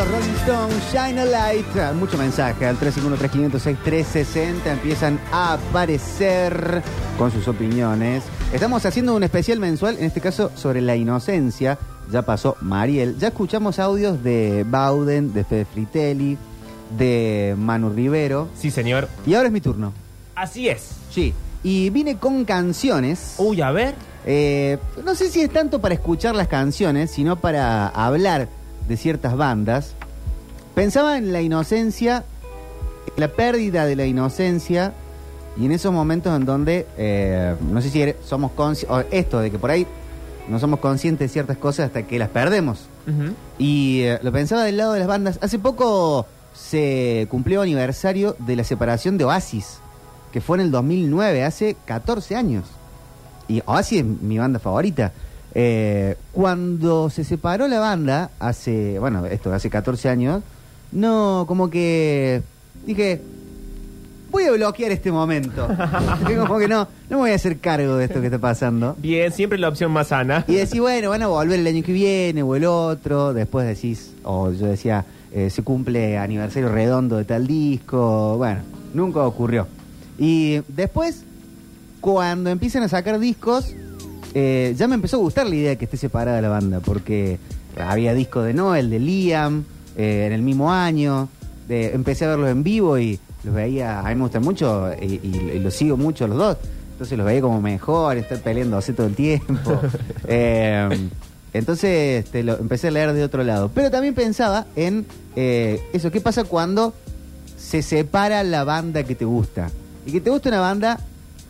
los Rolling Stones, Shine a Light. Ah, Mucho mensaje al 351-3506-360. Empiezan a aparecer con sus opiniones. Estamos haciendo un especial mensual, en este caso sobre la inocencia. Ya pasó Mariel. Ya escuchamos audios de Bauden, de Fede Fritelli, de Manu Rivero. Sí, señor. Y ahora es mi turno. Así es. Sí. Y vine con canciones. Uy, a ver. Eh, no sé si es tanto para escuchar las canciones, sino para hablar de ciertas bandas. Pensaba en la inocencia, la pérdida de la inocencia, y en esos momentos en donde, eh, no sé si eres- somos conscientes, esto de que por ahí no somos conscientes de ciertas cosas hasta que las perdemos. Y eh, lo pensaba del lado de las bandas. Hace poco se cumplió aniversario de la separación de Oasis, que fue en el 2009, hace 14 años. Y Oasis es mi banda favorita. Eh, cuando se separó la banda, hace, bueno, esto, hace 14 años, no, como que dije, voy a bloquear este momento. Como que no, no me voy a hacer cargo de esto que está pasando. Bien, siempre la opción más sana. Y decís, bueno, van a volver el año que viene o el otro. Después decís, o yo decía, eh, se cumple aniversario redondo de tal disco. Bueno, nunca ocurrió. Y después, cuando empiezan a sacar discos, eh, ya me empezó a gustar la idea de que esté separada la banda, porque había discos de Noel, de Liam, eh, en el mismo año. De- empecé a verlos en vivo y los veía, a mí me gustan mucho y, y- y los sigo mucho los dos. Entonces los veía como mejor, estar peleándose todo el tiempo. Eh, entonces este, lo, empecé a leer de otro lado. Pero también pensaba en eh, eso, ¿qué pasa cuando se separa la banda que te gusta? Y que te gusta una banda,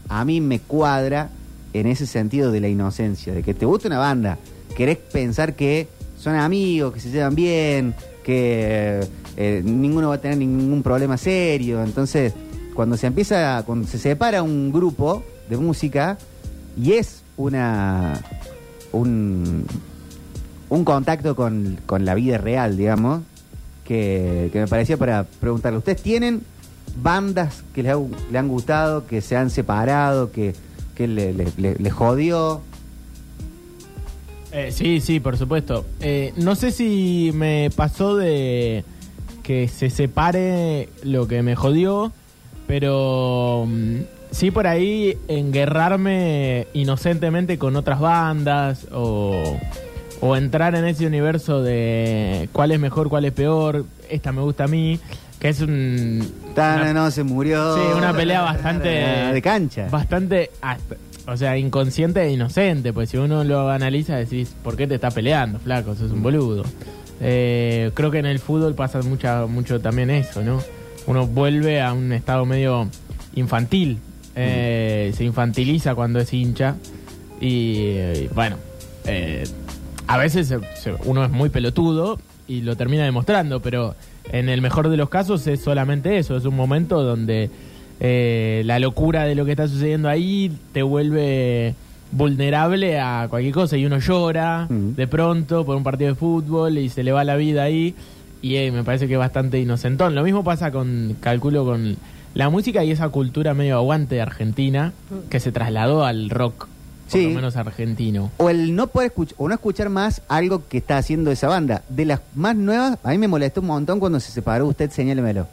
a mí me cuadra en ese sentido de la inocencia, de que te gusta una banda, querés pensar que son amigos, que se llevan bien, que eh, ninguno va a tener ningún problema serio. Entonces, cuando se empieza, cuando se separa un grupo de música y es una un, contacto con, con la vida real, digamos, que, que me parecía para preguntarle, ¿ustedes tienen bandas que les, ha- le han gustado, que se han separado, que, le, le- jodió? Eh, sí, sí, por supuesto. Eh, no sé si me pasó de que se separe lo que me jodió, pero mm, sí por ahí enguerrarme inocentemente con otras bandas o, o entrar en ese universo de cuál es mejor, cuál es peor, esta me gusta a mí, que es un... Tana una- no se murió. Sí, una pelea bastante... de cancha. Bastante, hasta- o sea, inconsciente e inocente, pues si uno lo analiza decís, ¿por qué te estás peleando, flaco? Sos un boludo. Eh, creo que en el fútbol pasa mucha, mucho también eso, ¿no? Uno vuelve a un estado medio infantil, eh, se infantiliza cuando es hincha y, eh, bueno, eh, a veces se- se- uno es muy pelotudo y lo termina demostrando, pero en el mejor de los casos es solamente eso, es un momento donde eh, la locura de lo que está sucediendo ahí te vuelve vulnerable a cualquier cosa y uno llora de pronto por un partido de fútbol y se le va la vida ahí y eh, me parece que es bastante inocentón. Lo mismo pasa con, calculo, con la música y esa cultura medio aguante de Argentina que se trasladó al rock, por Sí. lo menos argentino. O el no poder escuchar, o no escuchar más algo que está haciendo esa banda. De las más nuevas, a mí me molestó un montón cuando se separó usted, señálemelo.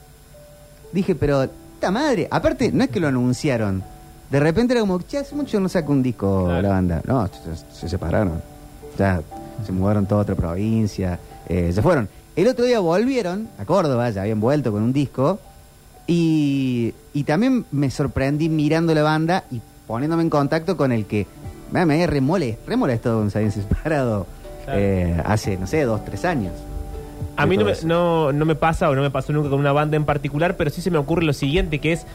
Dije, pero, esta madre, aparte, no es que lo anunciaron. De repente era como, che, hace mucho no saca un disco Claro. la banda. No, se, se separaron. Ya, se mudaron toda otra provincia. eh, se fueron. El otro día volvieron a Córdoba, ya habían vuelto con un disco. Y, y también me sorprendí mirando la banda y poniéndome en contacto con el que me, me remole, remolestado con se habían separado Claro. eh, hace, no sé, dos, tres años. A mí no me, no, no me pasa o no me pasó nunca con una banda en particular, pero sí se me ocurre lo siguiente, que es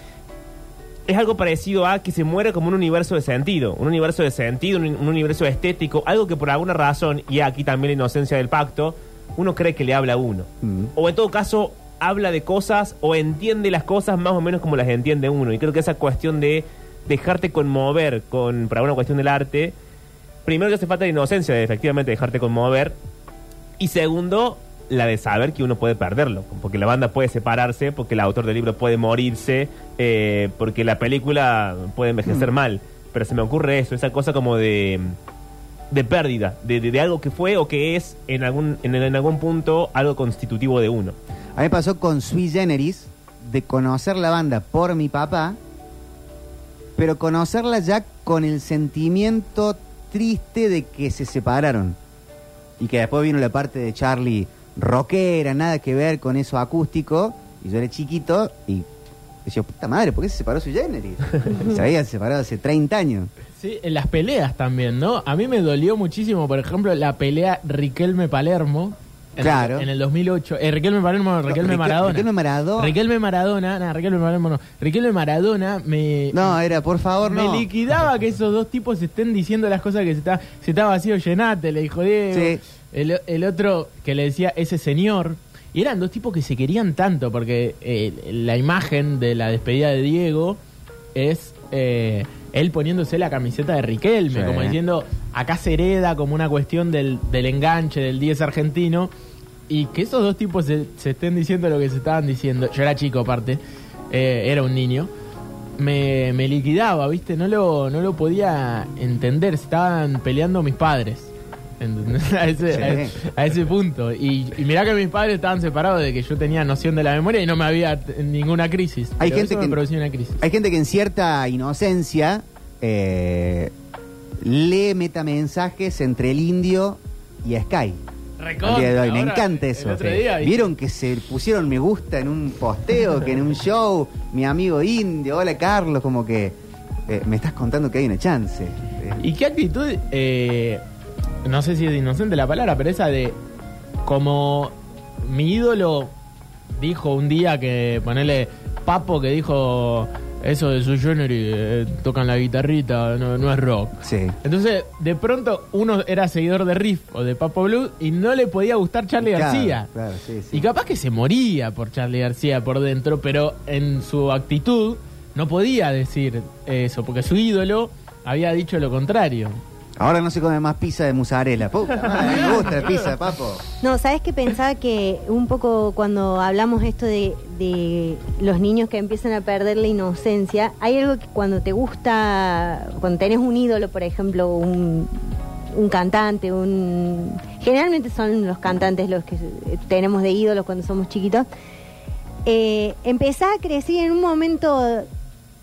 es algo parecido a que se muere como un universo de sentido, un universo de sentido, un, un universo estético, algo que por alguna razón, y aquí también la inocencia del pacto, uno cree que le habla a uno. Mm. O en todo caso, habla de cosas o entiende las cosas más o menos como las entiende uno. Y creo que esa cuestión de dejarte conmover con, por alguna cuestión del arte, primero que hace falta la inocencia de efectivamente dejarte conmover, y segundo, la de saber que uno puede perderlo, porque la banda puede separarse, porque el autor del libro puede morirse, eh, porque la película puede envejecer mal. Pero se me ocurre eso, esa cosa como de de pérdida, de, de- de algo que fue o que es en algún, en, en algún punto algo constitutivo de uno. A mí me pasó con Sui Generis de conocer la banda por mi papá, pero conocerla ya con el sentimiento triste de que se separaron. Y que después vino la parte de Charlie rockera, nada que ver con eso acústico. Y yo era chiquito y decía, puta madre, ¿por qué se separó Sui Generis? se había separado hace 30 años. Sí, en las peleas también, ¿no? A mí me dolió muchísimo, por ejemplo, la pelea Riquelme-Palermo. En Claro. El, en el 2008. Eh, Riquelme Palermo, Riquelme Riquel- Maradona. Riquelme Maradona. Riquelme Maradona, no, Riquelme Palermo no. Riquelme Maradona me, No, era, por favor, me no. liquidaba que esos dos tipos estén diciendo las cosas que se está, se está vacío, llenate, le dijo Diego. Sí. El, el otro que le decía ese señor. Y eran dos tipos que se querían tanto, porque eh, la imagen de la despedida de Diego es eh, él poniéndose la camiseta de Riquelme, Sí. como diciendo, acá se hereda como una cuestión del, del enganche del 10 argentino. Y que esos dos tipos se, se estén diciendo lo que se estaban diciendo. Yo era chico aparte, eh, era un niño me, me liquidaba, ¿viste? No lo, no lo podía entender. Estaban peleando mis padres. ¿Entendés? A ese, Sí. a, a ese punto. Y, y mirá que mis padres estaban separados de que yo tenía noción de la memoria y no me había ninguna crisis. Hay Pero gente eso que- me producía una crisis. Hay gente que en cierta inocencia eh, lee metamensajes entre el indio y Sky. Recontra, día de hoy. Me encanta eso. Vieron que se pusieron me gusta en un posteo, que en un show, mi amigo indio, hola Carlos, como que eh, me estás contando que hay una chance. ¿Y qué actitud, eh, no sé si es inocente la palabra, pero esa de como mi ídolo dijo un día que ponele Papo que dijo eso de su Genery, eh, tocan la guitarrita, no, no es rock. sí. Entonces, de pronto uno era seguidor de Riff o de Papo Blue y no le podía gustar Charlie Claro, García. claro, sí, sí. Y capaz que se moría por Charlie García por dentro, pero en su actitud no podía decir eso, porque su ídolo había dicho lo contrario. Ahora no se come más pizza de mozzarella. Me gusta la pizza, papo. No, ¿sabes qué pensaba que un poco cuando hablamos esto de, los niños que empiezan a perder la inocencia, hay algo que cuando te gusta, cuando tenés un ídolo, por ejemplo, un, un cantante, un generalmente son los cantantes los que tenemos de ídolos cuando somos chiquitos, eh, empezás a crecer en un momento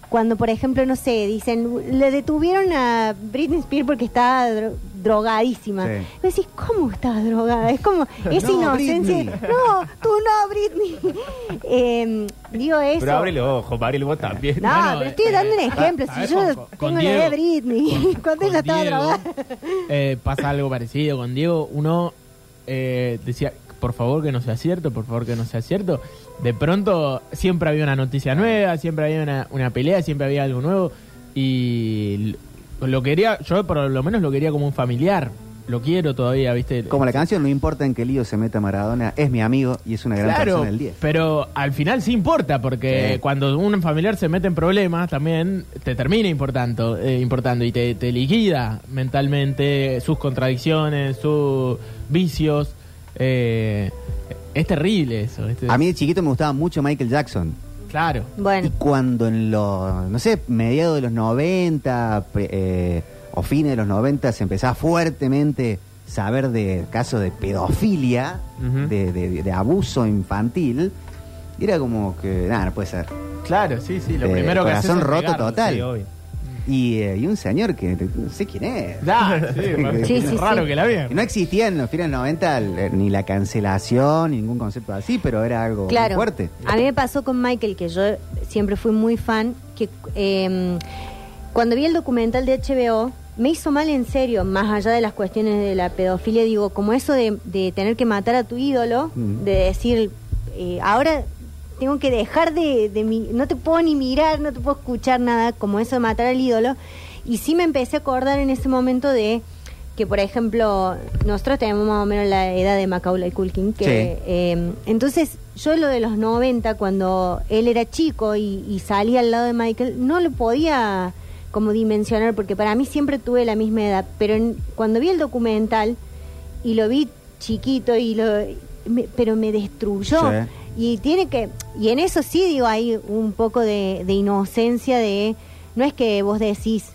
cuando, por ejemplo, no sé, dicen, le detuvieron a Britney Spears porque estaba dro- drogadísima. Sí. Y decís, ¿cómo estás drogada? Es como esa No, inocencia. Britney. No, tú no, Britney. Eh, digo eso. Pero abre los ojos, Mariel, vos también. No, Bueno, pero estoy eh, dando un eh, ejemplo. Si ¿sabes? yo Con- tengo con la edad de Diego. Britney, cuando ella estaba Diego, drogada. eh, pasa algo parecido con Diego. Uno eh, decía, por favor que no sea cierto, por favor que no sea cierto. De pronto siempre había una noticia nueva, siempre había una, una pelea, siempre había algo nuevo. Y lo quería, yo por lo menos lo quería como un familiar. Lo quiero todavía, ¿viste? Como la canción, no importa en qué lío se meta Maradona, es mi amigo y es una gran Claro, persona del 10. pero al final sí importa, porque Sí. cuando un familiar se mete en problemas, también te termina importando, eh, importando y te, te liquida mentalmente sus contradicciones, sus vicios. eh, es terrible eso. es- A mí de chiquito me gustaba mucho Michael Jackson. Claro. Bueno, Y cuando en los, no sé, mediados de los 90 pre- eh, o fines de los 90 se empezaba fuertemente saber de casos de pedofilia, Ujú. de, de- de abuso infantil, y era como que, nada, no puede ser. Claro, sí, sí. Lo Eh, primero que haces corazón es roto negarlo. total. Sí, obvio. Y, eh, y un señor que no sé quién es. Da, sí, Sí, es sí, raro sí. que la vean. no existía en los fines del 90 el- ni la cancelación, ni ningún concepto así, pero era algo muy claro. fuerte. A mí me pasó con Michael, que yo siempre fui muy fan, que eh, cuando vi el documental de HBO, me hizo mal en serio, más allá de las cuestiones de la pedofilia, digo, como eso de, de tener que matar a tu ídolo, Mm. de decir, eh, ahora tengo que dejar de, de mi, no te puedo ni mirar, no te puedo escuchar nada, como eso de matar al ídolo. Y sí me empecé a acordar en ese momento de que, por ejemplo, nosotros tenemos más o menos la edad de Macaulay Culkin, que Sí. eh, entonces yo lo de los 90, cuando él era chico y, y salía al lado de Michael, no lo podía como dimensionar, porque para mí siempre tuve la misma edad, pero en- cuando vi el documental y lo vi chiquito y lo me- pero me destruyó Sí. Y tiene que y en eso sí digo hay un poco de, de inocencia de no es que vos decís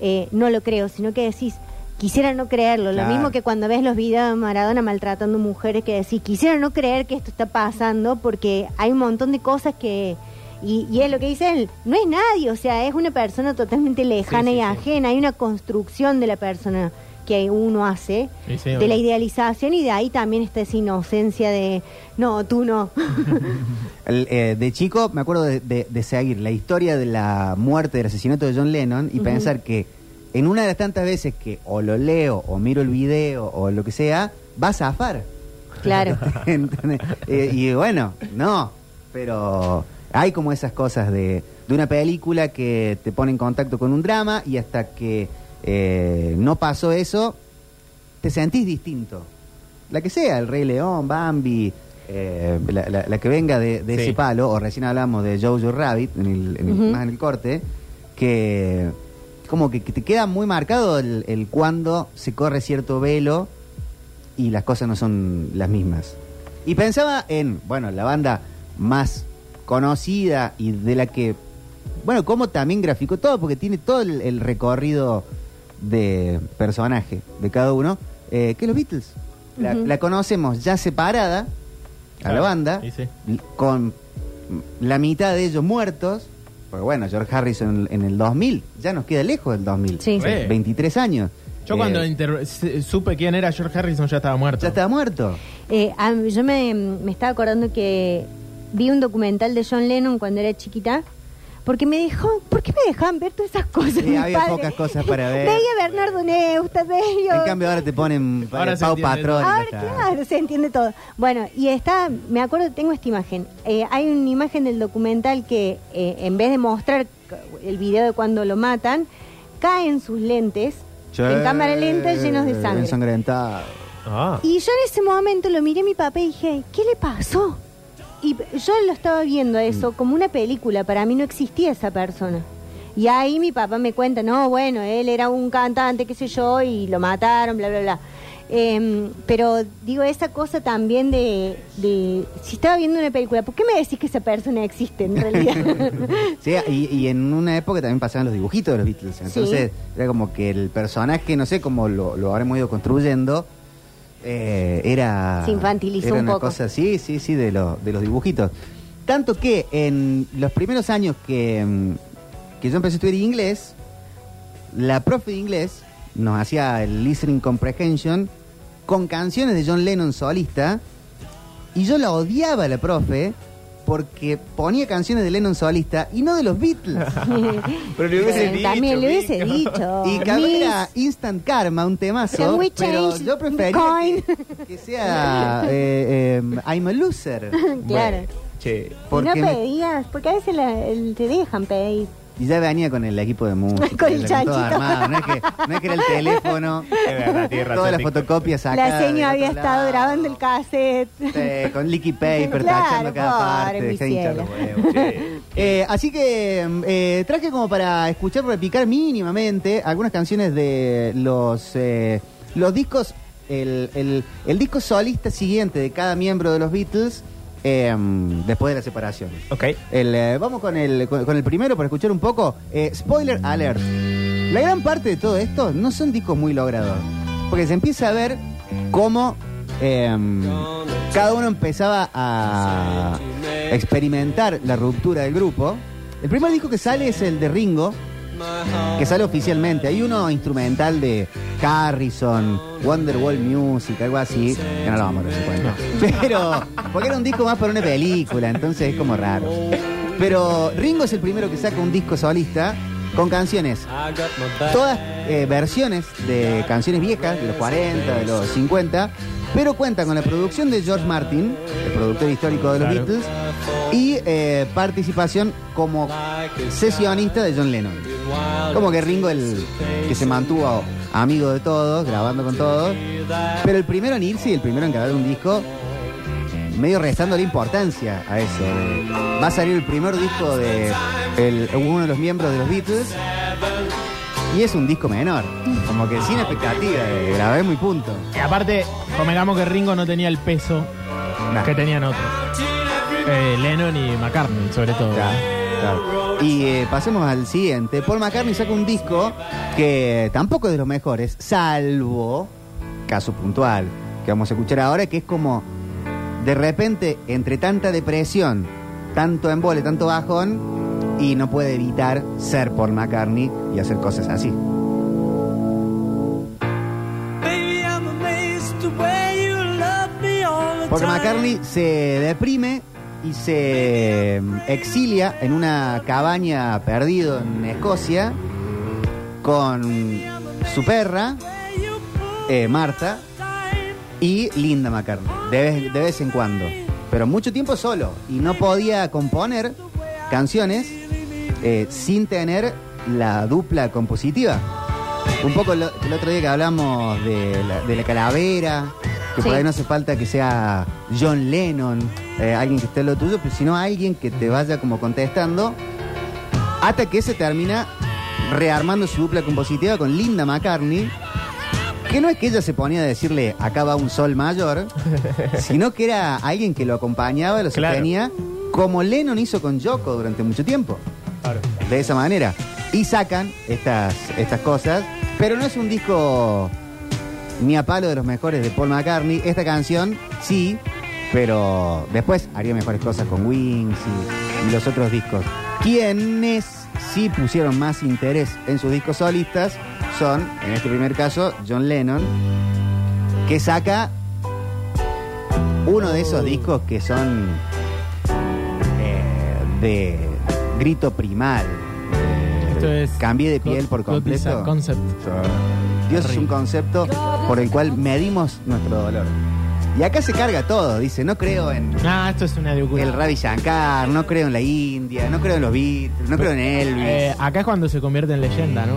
eh, no lo creo sino que decís quisiera no creerlo. Claro. Lo mismo que cuando ves los videos de Maradona maltratando mujeres, que decís, quisiera no creer que esto está pasando porque hay un montón de cosas que... Y, y es lo que dice él, no es nadie, o sea, es una persona totalmente lejana Sí, sí, y sí. ajena. Hay una construcción de la persona que uno hace, Sí, sí, de la idealización y de ahí también está esa inocencia de, no, tú no. El, eh, de chico me acuerdo de, de- de seguir la historia de la muerte, del asesinato de John Lennon y pensar que en una de las tantas veces que o lo leo o miro el video o lo que sea, va a zafar. claro. ¿Entendés? Eh, y bueno, no, pero hay como esas cosas de, de una película que te pone en contacto con un drama y hasta que eh, no pasó eso, te sentís distinto. La que sea, el Rey León, Bambi, eh, la, la- la que venga de, de Sí. ese palo, o recién hablamos de Jojo Rabbit, en el- en el- más en el corte, que como que, que te queda muy marcado el, el cuando se corre cierto velo y las cosas no son las mismas. Y pensaba en, bueno, la banda más conocida y de la que, bueno, como también graficó todo, porque tiene todo el, el recorrido de personaje de cada uno, eh, que los Beatles. La, Ujú. la conocemos ya separada a la Claro, banda, y sí. l- con la mitad de ellos muertos, porque bueno, George Harrison en, en el 2000, ya nos queda lejos del 2000, Sí. Sí. 23 años. Yo Eh, cuando inter- se- supe quién era George Harrison ya estaba muerto. ya estaba muerto. Eh, a mí- yo me, me estaba acordando que vi un documental de John Lennon cuando era chiquita. Porque me dejó, ¿por qué me dejaban ver todas esas cosas? Sí, mi había padre? pocas cosas para ver. Veía a Bernardo Neustadt, veía... En cambio ahora te ponen Ahora eh, se Pau Patrón. Ahora, claro, se entiende todo. Bueno, y está, me acuerdo, tengo esta imagen. Eh, hay una imagen del documental que eh, en vez de mostrar el video de cuando lo matan, caen sus lentes Che, en cámara lenta llenos de sangre. Ensangrentado. Ah. Y yo en ese momento lo miré a mi papá y dije, ¿qué le pasó? Y yo lo estaba viendo a Mm. eso como una película, para mí no existía esa persona. Y ahí mi papá me cuenta, no, bueno, él era un cantante, qué sé yo, y lo mataron, bla, bla, bla. Em, pero digo, esa cosa también de, de, si estaba viendo una película, ¿por qué me decís que esa persona existe en realidad? Sí, y, y en una época también pasaban los dibujitos de los Beatles. Entonces era como que el personaje, no sé cómo lo, lo habremos ido construyendo, eh, era. Se infantilizó era un una poco. cosa, sí, sí, sí, de, lo- de los dibujitos. Tanto que en los primeros años que, mm, que yo empecé a estudiar inglés, la profe de inglés nos hacía el listening comprehension con canciones de John Lennon solista y yo la odiaba la profe porque ponía canciones de Lennon solista y no de los Beatles. Pero le hubiese dicho. también le hubiese dicho. Y Miss, era Instant Karma, un temazo, pero yo prefería coin? que, que sea eh, eh, I'm a loser. claro. Che. Y no Porque me- pedías, porque a veces la- el- te dejan pedir. Y ya venía con el equipo de música. Con el ya todo chanchito. armado. No es, que, no es que era el teléfono, Es verdad, tiene razón, todas las fotocopias acá. La señora había estado grabando el cassette. Eh, con liquid paper, Claro, tachando cada parte. Eh, así que eh, traje como para escuchar, repicar mínimamente algunas canciones de los, eh, los discos, el, el- el disco solista siguiente de cada miembro de los Beatles eh, después de la separación. Ok. El, eh, vamos con el, con, con el primero para escuchar un poco. Eh, spoiler alert. La gran parte de todo esto no son discos muy logrados. Porque se empieza a ver cómo eh, cada uno empezaba a experimentar la ruptura del grupo. El primer disco que sale es el de Ringo, que sale oficialmente. Hay uno instrumental de Harrison, Wonderwall Music, algo así, que no lo vamos a dar cuenta. Pero, porque era un disco más para una película, entonces es como raro. Pero Ringo es el primero que saca un disco solista con canciones, todas eh, versiones de canciones viejas, de los 40, de los 50, pero cuenta con la producción de George Martin, el productor histórico de los Claro. Beatles, y eh, participación como sesionista de John Lennon. Como que Ringo el que se mantuvo amigo de todos, grabando con todos. Pero el primero en irse y el primero en grabar un disco, medio restando la importancia a eso. de- va a salir el primer disco de el- uno de los miembros de los Beatles. Y es un disco menor, como que sin expectativa, de grabemos y punto. Y aparte, convengamos que Ringo no tenía el peso Nah. que tenían otros. Eh, Lennon y McCartney, sobre todo. Claro, claro. Y eh, pasemos al siguiente. Paul McCartney saca un disco que tampoco es de los mejores, salvo caso puntual que vamos a escuchar ahora, que es como de repente, entre tanta depresión, tanto embole, tanto bajón, y no puede evitar ser Paul McCartney y hacer cosas así. Porque. McCartney se deprime y se mm, exilia en una cabaña perdido en Escocia con su perra, eh, Marta, y Linda McCartney, de vez, de vez en cuando. Pero mucho tiempo solo y no podía componer canciones eh, sin tener la dupla compositiva. Un poco lo- el otro día que hablamos de la, de la calavera, que por Sí. ahí no hace falta que sea John Lennon, eh, alguien que esté en lo tuyo, pero sino alguien que te vaya como contestando, hasta que se termina rearmando su dupla compositiva con Linda McCartney, que no es que ella se ponía a decirle acá va un sol mayor, sino que era alguien que lo acompañaba, lo Claro. sostenía, como Lennon hizo con Yoko durante mucho tiempo. De esa manera. Y sacan estas, estas cosas, pero no es un disco ni a palo de los mejores de Paul McCartney. Esta canción sí, pero después haría mejores cosas con Wings y, y los otros discos. Quienes sí pusieron más interés en sus discos solistas son, en este primer caso, John Lennon, que saca uno de esos discos que son eh, de grito primal. Eh, Esto es Cambié de piel por completo. concept. Dios es un concepto por el cual medimos nuestro dolor. Y acá se carga todo, dice, no creo en Ah, esto es una locura. el Ravi Shankar, no creo en la India, no creo en los Beatles, no creo en Elvis. Eh, acá es cuando se convierte en leyenda, ¿no?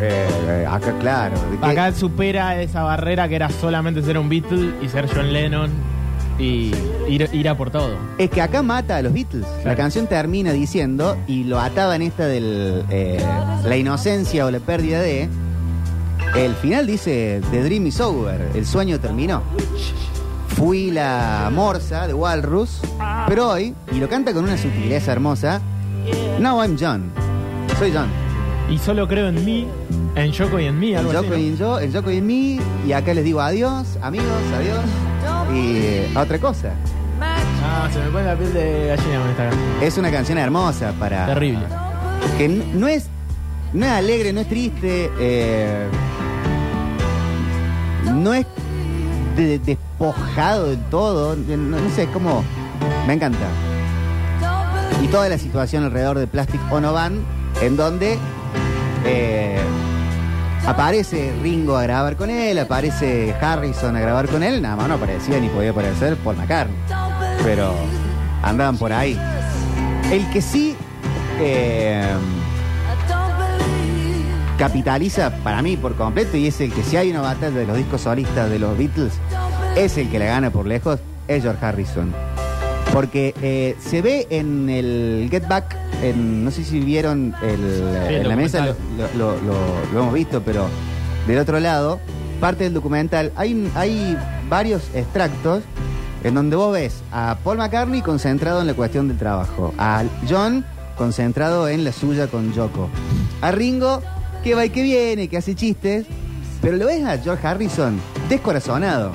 Eh, eh, acá, claro. Acá supera esa barrera que era solamente ser un Beatle y ser John Lennon y ir, ir a por todo. Es que acá mata a los Beatles. La Claro. canción termina diciendo, y lo ataba en esta del eh, la inocencia o la pérdida de. El final dice: The dream is over. El sueño terminó. Fui la morsa de Walrus, pero hoy, y lo canta con una sutileza hermosa. Now I'm John. Soy John. Y solo creo en mí, en Yoko y en mí, El algo así. Yoko, ¿no? y yo, el Yoko y en mí. Y acá les digo adiós, amigos, adiós. Y eh, otra cosa. Ah, se me pone la piel de gallina con esta canción. Es una canción hermosa para. Terrible. que n- no es no es alegre, no es triste, eh, no es de- despojado del todo, no, no sé, es como me encanta. Y toda la situación alrededor de Plastic Ono Band, en donde eh, aparece Ringo a grabar con él, aparece Harrison a grabar con él, nada más no aparecía ni podía aparecer Paul McCartney, pero andaban por ahí. El que sí eh, capitaliza para mí por completo y es el que si hay una batalla de los discos solistas de los Beatles, es el que la gana por lejos, es George Harrison. Porque eh, se ve en el Get Back, en, no sé si vieron el, Sí, el en la mesa, lo, documental. lo- lo- lo- lo hemos visto, pero del otro lado, parte del documental, hay, hay varios extractos en donde vos ves a Paul McCartney concentrado en la cuestión del trabajo, a John concentrado en la suya con Yoko, a Ringo que va y que viene, que hace chistes, pero lo ves a George Harrison descorazonado,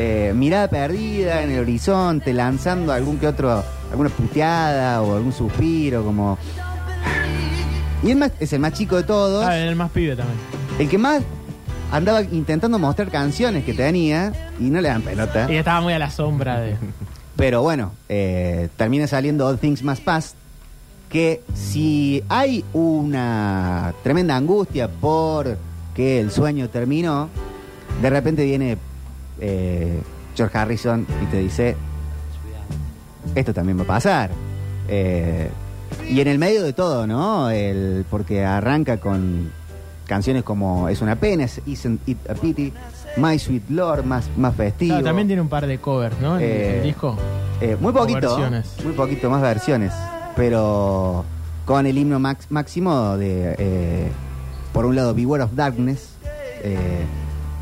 eh, mirada perdida en el horizonte, lanzando algún que otro, alguna puteada o algún suspiro, como... Y él más, es el más chico de todos. Ah, el más pibe también. El que más andaba intentando mostrar canciones que tenía y no le dan pelota. Y estaba muy a la sombra de. Pero bueno, eh, termina saliendo All Things Must Pass. Que si hay una tremenda angustia por que el sueño terminó, de repente viene eh, George Harrison y te dice: Esto también va a pasar. Eh, y en el medio de todo, ¿no? El, porque arranca con canciones como Es una pena, es Isn't It a Pity, My Sweet Lord, más, más festivo. Claro, también tiene un par de covers, ¿no? El, Eh, el disco. Eh, muy poquito. versiones. Muy poquito más versiones. Pero con el himno max- máximo de, eh, por un lado, Beware of Darkness.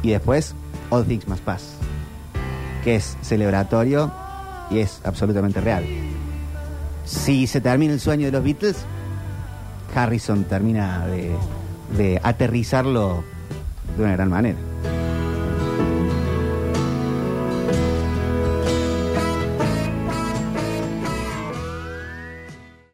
y después, All Things Must Pass. Que es celebratorio y es absolutamente real. Si se termina el sueño de los Beatles, Harrison termina de, de aterrizarlo de una gran manera.